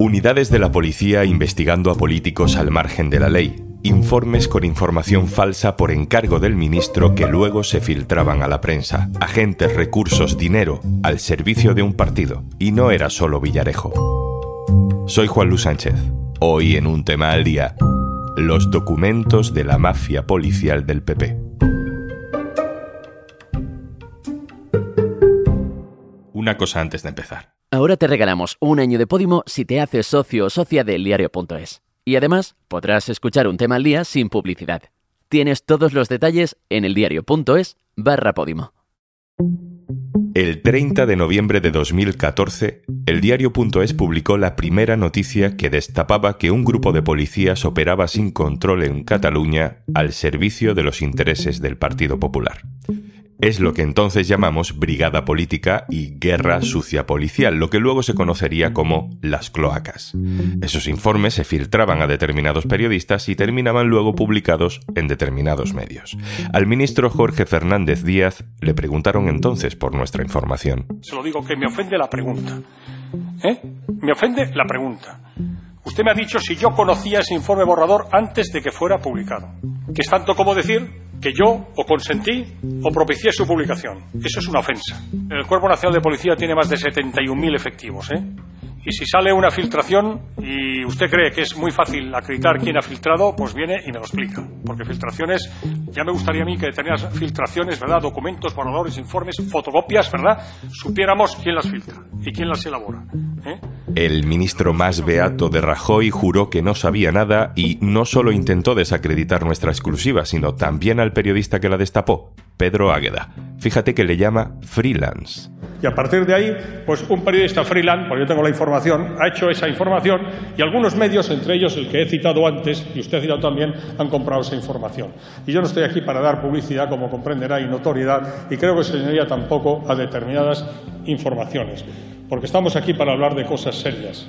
Unidades de la policía investigando a políticos al margen de la ley. Informes con información falsa por encargo del ministro que luego se filtraban a la prensa. Agentes, recursos, dinero al servicio de un partido. Y no era solo Villarejo. Soy Juan Luis Sánchez. Hoy en un tema al día, los documentos de la mafia policial del PP. Una cosa antes de empezar. Ahora te regalamos un año de Podimo si te haces socio o socia del diario.es. Y además podrás escuchar un tema al día sin publicidad. Tienes todos los detalles en eldiario.es barra Podimo. El 30 de noviembre de 2014, el diario.es publicó la primera noticia que destapaba que un grupo de policías operaba sin control en Cataluña al servicio de los intereses del Partido Popular es lo que entonces llamamos brigada política y guerra sucia policial, lo que luego se conocería como las cloacas. Esos informes se filtraban a determinados periodistas y terminaban luego publicados en determinados medios. Al ministro Jorge Fernández Díaz le preguntaron entonces por nuestra información. Se lo digo que me ofende la pregunta. ¿Eh? Me ofende la pregunta. Usted me ha dicho si yo conocía ese informe borrador antes de que fuera publicado. Que es tanto como decir que yo o consentí o propicié su publicación. Eso es una ofensa. El Cuerpo Nacional de Policía tiene más de 71.000 efectivos, ¿eh? Y si sale una filtración y usted cree que es muy fácil acreditar quién ha filtrado, pues viene y me lo explica. Porque filtraciones, ya me gustaría a mí que determinadas filtraciones, ¿verdad? Documentos, borradores, informes, fotocopias, ¿verdad? Supiéramos quién las filtra y quién las elabora. ¿eh? El ministro más beato de Rajoy juró que no sabía nada y no solo intentó desacreditar nuestra exclusiva, sino también al periodista que la destapó, Pedro Águeda. Fíjate que le llama freelance. Y a partir de ahí, pues un periodista freelance, porque yo tengo la información, ha hecho esa información y algunos medios, entre ellos el que he citado antes y usted ha citado también, han comprado esa información. Y yo no estoy aquí para dar publicidad, como comprenderá, y notoriedad, y creo que señoría tampoco a determinadas informaciones, porque estamos aquí para hablar de cosas serias.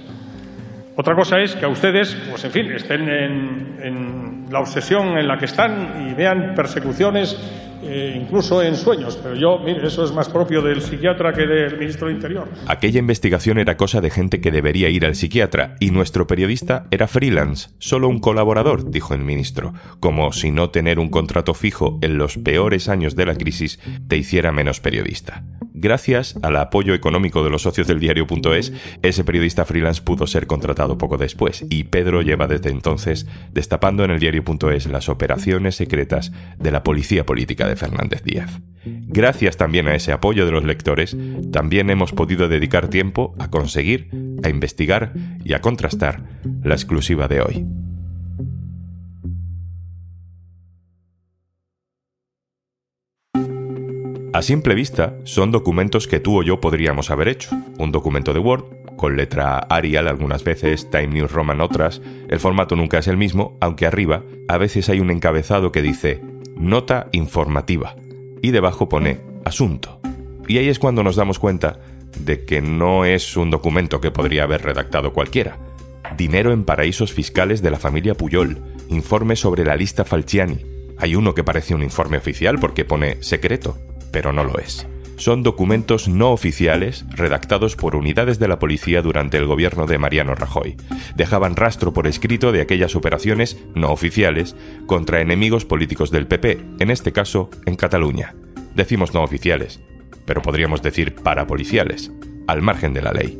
Otra cosa es que a ustedes, pues en fin, estén en, en la obsesión en la que están y vean persecuciones eh, incluso en sueños. Pero yo, mire, eso es más propio del psiquiatra que del ministro de Interior. Aquella investigación era cosa de gente que debería ir al psiquiatra y nuestro periodista era freelance, solo un colaborador, dijo el ministro, como si no tener un contrato fijo en los peores años de la crisis te hiciera menos periodista. Gracias al apoyo económico de los socios del diario.es, ese periodista freelance pudo ser contratado poco después y Pedro lleva desde entonces destapando en el diario.es las operaciones secretas de la policía política de Fernández Díaz. Gracias también a ese apoyo de los lectores, también hemos podido dedicar tiempo a conseguir, a investigar y a contrastar la exclusiva de hoy. A simple vista, son documentos que tú o yo podríamos haber hecho. Un documento de Word, con letra Arial algunas veces, Time News Roman otras, el formato nunca es el mismo, aunque arriba a veces hay un encabezado que dice Nota informativa y debajo pone Asunto. Y ahí es cuando nos damos cuenta de que no es un documento que podría haber redactado cualquiera. Dinero en paraísos fiscales de la familia Puyol, informe sobre la lista Falciani. Hay uno que parece un informe oficial porque pone secreto pero no lo es. Son documentos no oficiales redactados por unidades de la policía durante el gobierno de Mariano Rajoy. Dejaban rastro por escrito de aquellas operaciones no oficiales contra enemigos políticos del PP, en este caso en Cataluña. Decimos no oficiales, pero podríamos decir parapoliciales, al margen de la ley.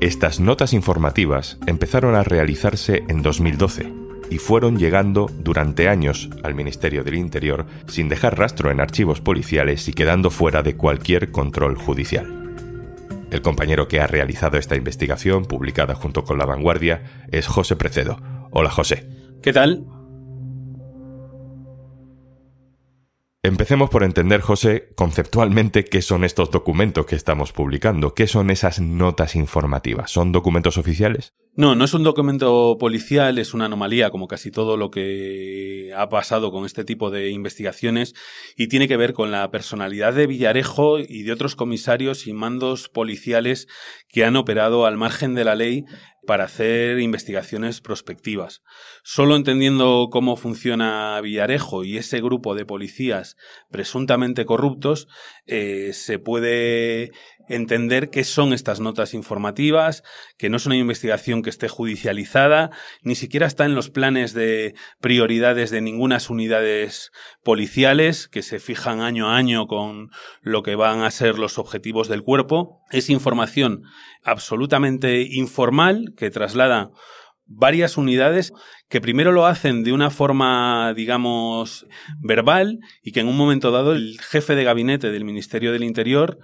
Estas notas informativas empezaron a realizarse en 2012 y fueron llegando durante años al Ministerio del Interior sin dejar rastro en archivos policiales y quedando fuera de cualquier control judicial. El compañero que ha realizado esta investigación, publicada junto con La Vanguardia, es José Precedo. Hola José. ¿Qué tal? Empecemos por entender, José, conceptualmente qué son estos documentos que estamos publicando, qué son esas notas informativas. ¿Son documentos oficiales? No, no es un documento policial, es una anomalía como casi todo lo que ha pasado con este tipo de investigaciones y tiene que ver con la personalidad de Villarejo y de otros comisarios y mandos policiales que han operado al margen de la ley para hacer investigaciones prospectivas. Solo entendiendo cómo funciona Villarejo y ese grupo de policías presuntamente corruptos, eh, se puede entender qué son estas notas informativas, que no es una investigación que esté judicializada, ni siquiera está en los planes de prioridades de ninguna unidades policiales que se fijan año a año con lo que van a ser los objetivos del cuerpo. Es información absolutamente informal que traslada varias unidades que primero lo hacen de una forma, digamos, verbal y que en un momento dado el jefe de gabinete del Ministerio del Interior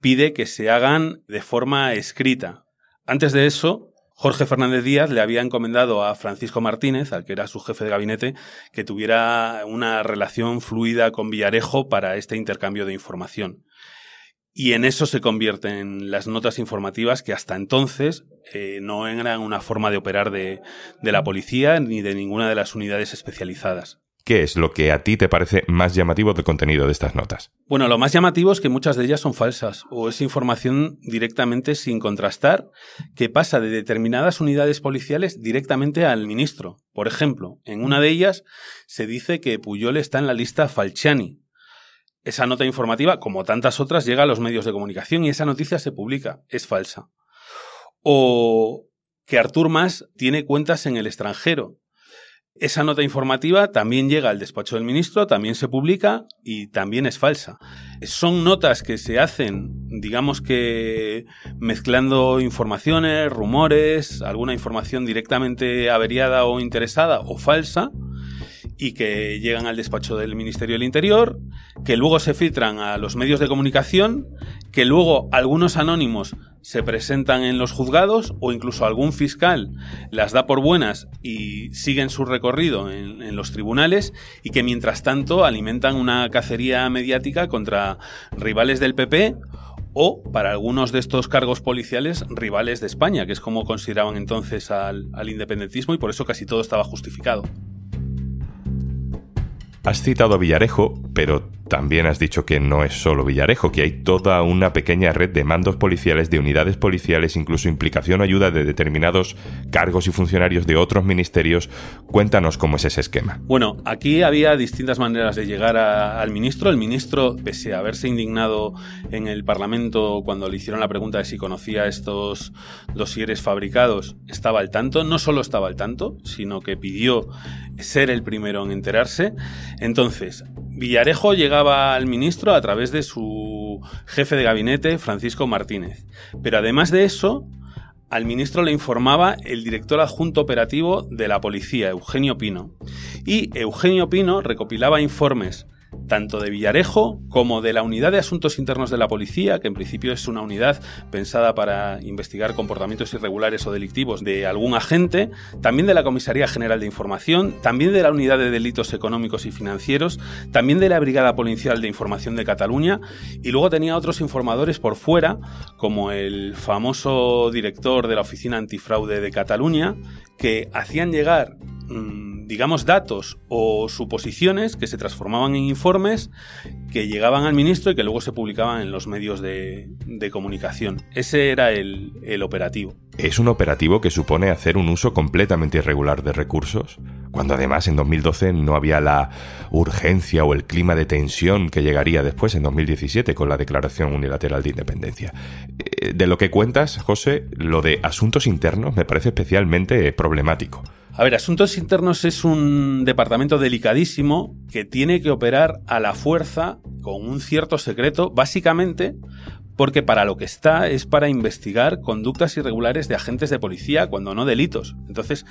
pide que se hagan de forma escrita. Antes de eso, Jorge Fernández Díaz le había encomendado a Francisco Martínez, al que era su jefe de gabinete, que tuviera una relación fluida con Villarejo para este intercambio de información. Y en eso se convierten las notas informativas que hasta entonces eh, no eran una forma de operar de, de la policía ni de ninguna de las unidades especializadas. ¿Qué es lo que a ti te parece más llamativo del contenido de estas notas? Bueno, lo más llamativo es que muchas de ellas son falsas o es información directamente sin contrastar que pasa de determinadas unidades policiales directamente al ministro. Por ejemplo, en una de ellas se dice que Puyol está en la lista Falciani, esa nota informativa, como tantas otras, llega a los medios de comunicación y esa noticia se publica. Es falsa. O que Artur Mas tiene cuentas en el extranjero. Esa nota informativa también llega al despacho del ministro, también se publica y también es falsa. Son notas que se hacen, digamos que mezclando informaciones, rumores, alguna información directamente averiada o interesada o falsa, y que llegan al despacho del Ministerio del Interior, que luego se filtran a los medios de comunicación, que luego algunos anónimos se presentan en los juzgados o incluso algún fiscal las da por buenas y siguen su recorrido en, los tribunales y que mientras tanto alimentan una cacería mediática contra rivales del PP o para algunos de estos cargos policiales rivales de España, que es como consideraban entonces al, al independentismo y por eso casi todo estaba justificado. Has citado a Villarejo, pero también has dicho que no es solo Villarejo, que hay toda una pequeña red de mandos policiales, de unidades policiales, incluso implicación o ayuda de determinados cargos y funcionarios de otros ministerios. Cuéntanos cómo es ese esquema. Bueno, aquí había distintas maneras de llegar al ministro. El ministro, pese a haberse indignado en el Parlamento cuando le hicieron la pregunta de si conocía estos dosieres fabricados, estaba al tanto. No solo estaba al tanto, sino que pidió ser el primero en enterarse. Entonces, Villarejo llegaba al ministro a través de su jefe de gabinete, Francisco Martínez. Pero además de eso, al ministro le informaba el director adjunto operativo de la policía, Eugenio Pino. Y Eugenio Pino recopilaba informes tanto de Villarejo como de la Unidad de Asuntos Internos de la Policía, que en principio es una unidad pensada para investigar comportamientos irregulares o delictivos de algún agente, también de la Comisaría General de Información, también de la Unidad de Delitos Económicos y Financieros, también de la Brigada Policial de Información de Cataluña, y luego tenía otros informadores por fuera, como el famoso director de la Oficina Antifraude de Cataluña, que hacían llegar Mm, digamos, datos o suposiciones que se transformaban en informes que llegaban al ministro y que luego se publicaban en los medios de, de comunicación. Ese era el, el, operativo. ¿Es un operativo que supone hacer un uso completamente irregular de recursos? Cuando además en 2012 no había la urgencia o el clima de tensión que llegaría después en 2017 con la Declaración Unilateral de Independencia. Eh, de lo que cuentas, José, lo de asuntos internos me parece especialmente problemático. A ver, Asuntos Internos es un departamento delicadísimo que tiene que operar a la fuerza con un cierto secreto, básicamente porque para lo que está es para investigar conductas irregulares de agentes de policía, cuando no delitos. Entonces,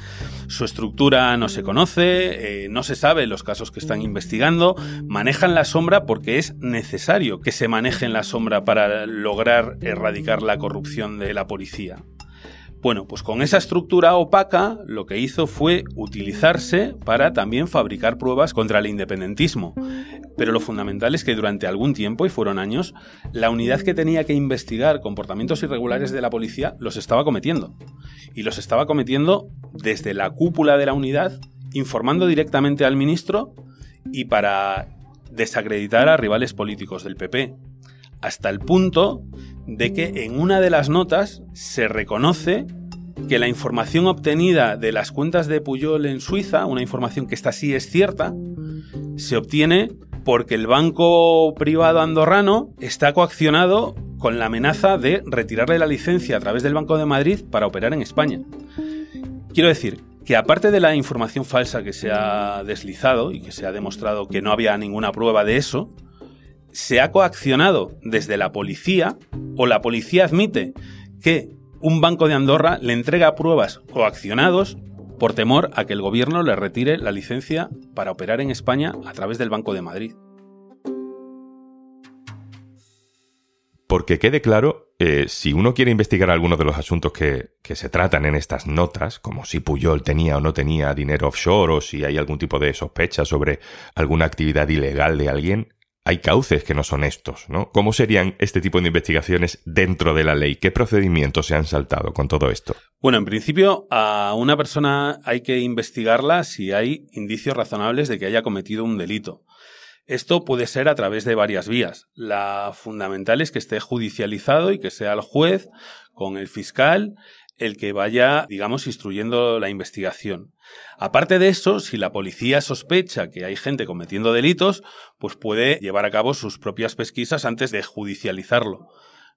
su estructura no se conoce, eh, no se sabe los casos que están investigando, manejan la sombra porque es necesario que se maneje en la sombra para lograr erradicar la corrupción de la policía. Bueno, pues con esa estructura opaca lo que hizo fue utilizarse para también fabricar pruebas contra el independentismo. Pero lo fundamental es que durante algún tiempo, y fueron años, la unidad que tenía que investigar comportamientos irregulares de la policía los estaba cometiendo. Y los estaba cometiendo desde la cúpula de la unidad, informando directamente al ministro y para desacreditar a rivales políticos del PP. Hasta el punto de que en una de las notas se reconoce que la información obtenida de las cuentas de Puyol en Suiza, una información que esta sí es cierta, se obtiene porque el banco privado andorrano está coaccionado con la amenaza de retirarle la licencia a través del Banco de Madrid para operar en España. Quiero decir que aparte de la información falsa que se ha deslizado y que se ha demostrado que no había ninguna prueba de eso, se ha coaccionado desde la policía o la policía admite que un banco de Andorra le entrega pruebas coaccionados por temor a que el gobierno le retire la licencia para operar en España a través del Banco de Madrid. Porque quede claro, eh, si uno quiere investigar algunos de los asuntos que, que, se tratan en estas notas, como si Puyol tenía o no tenía dinero offshore o si hay algún tipo de sospecha sobre alguna actividad ilegal de alguien, hay cauces que no son estos, ¿no? ¿Cómo serían este tipo de investigaciones dentro de la ley? ¿Qué procedimientos se han saltado con todo esto? Bueno, en principio a una persona hay que investigarla si hay indicios razonables de que haya cometido un delito. Esto puede ser a través de varias vías. La fundamental es que esté judicializado y que sea el juez con el fiscal el que vaya, digamos, instruyendo la investigación. Aparte de eso, si la policía sospecha que hay gente cometiendo delitos, pues puede llevar a cabo sus propias pesquisas antes de judicializarlo.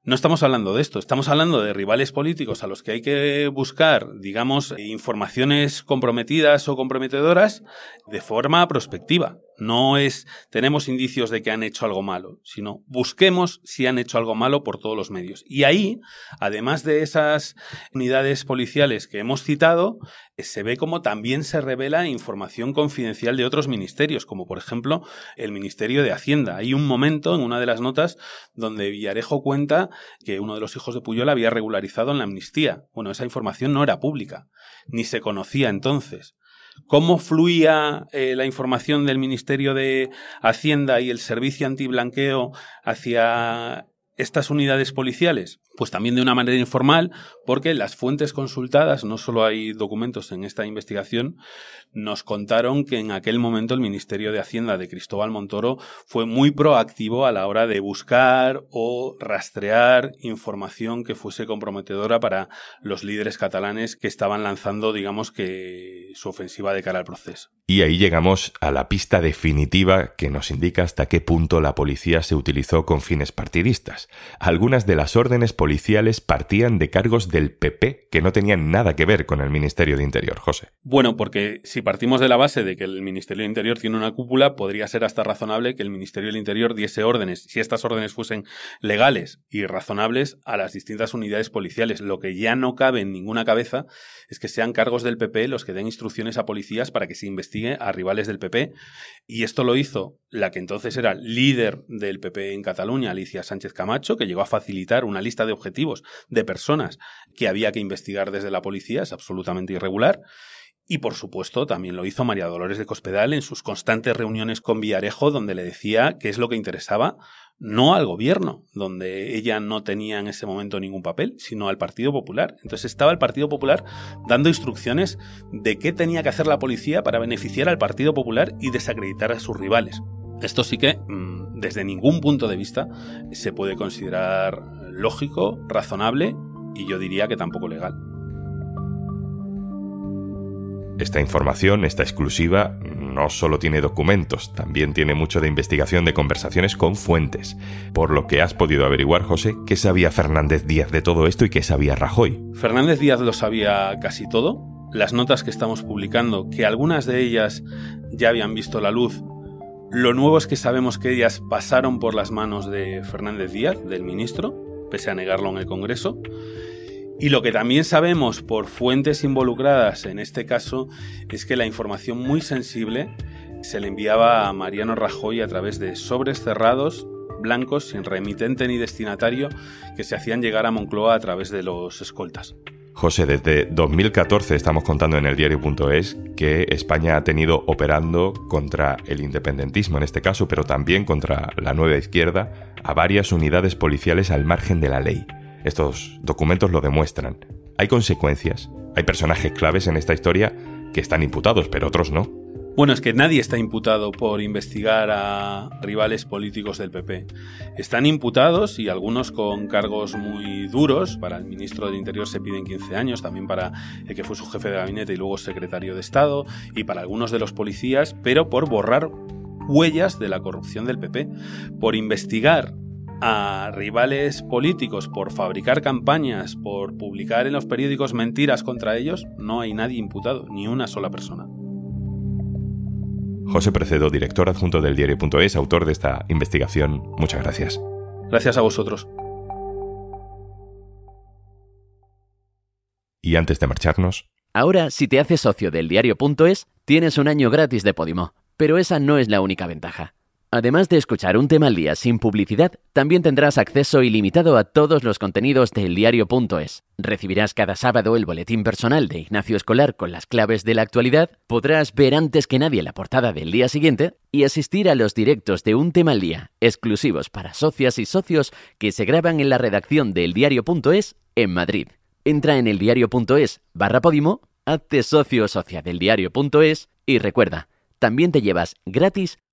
No estamos hablando de esto, estamos hablando de rivales políticos a los que hay que buscar, digamos, informaciones comprometidas o comprometedoras de forma prospectiva. No es tenemos indicios de que han hecho algo malo, sino busquemos si han hecho algo malo por todos los medios. Y ahí, además de esas unidades policiales que hemos citado, eh, se ve como también se revela información confidencial de otros ministerios, como por ejemplo el Ministerio de Hacienda. Hay un momento en una de las notas donde Villarejo cuenta que uno de los hijos de Puyol había regularizado en la amnistía. Bueno, esa información no era pública, ni se conocía entonces cómo fluía eh, la información del Ministerio de Hacienda y el Servicio Antiblanqueo hacia estas unidades policiales? Pues también de una manera informal, porque las fuentes consultadas, no solo hay documentos en esta investigación, nos contaron que en aquel momento el Ministerio de Hacienda de Cristóbal Montoro fue muy proactivo a la hora de buscar o rastrear información que fuese comprometedora para los líderes catalanes que estaban lanzando, digamos que, su ofensiva de cara al proceso. Y ahí llegamos a la pista definitiva que nos indica hasta qué punto la policía se utilizó con fines partidistas. Algunas de las órdenes policiales partían de cargos del PP que no tenían nada que ver con el Ministerio de Interior, José. Bueno, porque si partimos de la base de que el Ministerio de Interior tiene una cúpula, podría ser hasta razonable que el Ministerio del Interior diese órdenes, si estas órdenes fuesen legales y razonables, a las distintas unidades policiales. Lo que ya no cabe en ninguna cabeza es que sean cargos del PP los que den instrucciones a policías para que se investigue a rivales del PP. Y esto lo hizo la que entonces era líder del PP en Cataluña, Alicia Sánchez Camacho, que llegó a facilitar una lista de objetivos de personas que había que investigar desde la policía, es absolutamente irregular. Y por supuesto también lo hizo María Dolores de Cospedal en sus constantes reuniones con Villarejo, donde le decía qué es lo que interesaba no al gobierno, donde ella no tenía en ese momento ningún papel, sino al Partido Popular. Entonces estaba el Partido Popular dando instrucciones de qué tenía que hacer la policía para beneficiar al Partido Popular y desacreditar a sus rivales. Esto sí que, mm, desde ningún punto de vista, se puede considerar lógico, razonable y yo diría que tampoco legal. Esta información, esta exclusiva, no solo tiene documentos, también tiene mucho de investigación de conversaciones con fuentes. Por lo que has podido averiguar, José, ¿qué sabía Fernández Díaz de todo esto y qué sabía Rajoy? Fernández Díaz lo sabía casi todo. Las notas que estamos publicando, que algunas de ellas ya habían visto la luz, lo nuevo es que sabemos que ellas pasaron por las manos de Fernández Díaz, del ministro, pese a negarlo en el Congreso. Y lo que también sabemos por fuentes involucradas en este caso es que la información muy sensible se le enviaba a Mariano Rajoy a través de sobres cerrados, blancos, sin remitente ni destinatario, que se hacían llegar a Moncloa a través de los escoltas. José, desde 2014 estamos contando en el diario.es que España ha tenido operando contra el independentismo en este caso, pero también contra la nueva izquierda, a varias unidades policiales al margen de la ley. Estos documentos lo demuestran. Hay consecuencias, hay personajes claves en esta historia que están imputados, pero otros no. Bueno, es que nadie está imputado por investigar a rivales políticos del PP. Están imputados y algunos con cargos muy duros. Para el ministro de Interior se piden 15 años, también para el que fue su jefe de gabinete y luego secretario de Estado, y para algunos de los policías, pero por borrar huellas de la corrupción del PP, por investigar a rivales políticos por fabricar campañas, por publicar en los periódicos mentiras contra ellos, no hay nadie imputado, ni una sola persona. José Precedo, director adjunto del diario.es, autor de esta investigación. Muchas gracias. Gracias a vosotros. Y antes de marcharnos... Ahora, si te haces socio del diario.es, tienes un año gratis de Podimo. Pero esa no es la única ventaja. Además de escuchar un tema al día sin publicidad, también tendrás acceso ilimitado a todos los contenidos del diario.es. Recibirás cada sábado el boletín personal de Ignacio Escolar con las claves de la actualidad, podrás ver antes que nadie la portada del día siguiente y asistir a los directos de un tema al día, exclusivos para socias y socios que se graban en la redacción del diario.es en Madrid. Entra en eldiario.es barra Podimo, hazte socio o socia del diario.es y recuerda, también te llevas gratis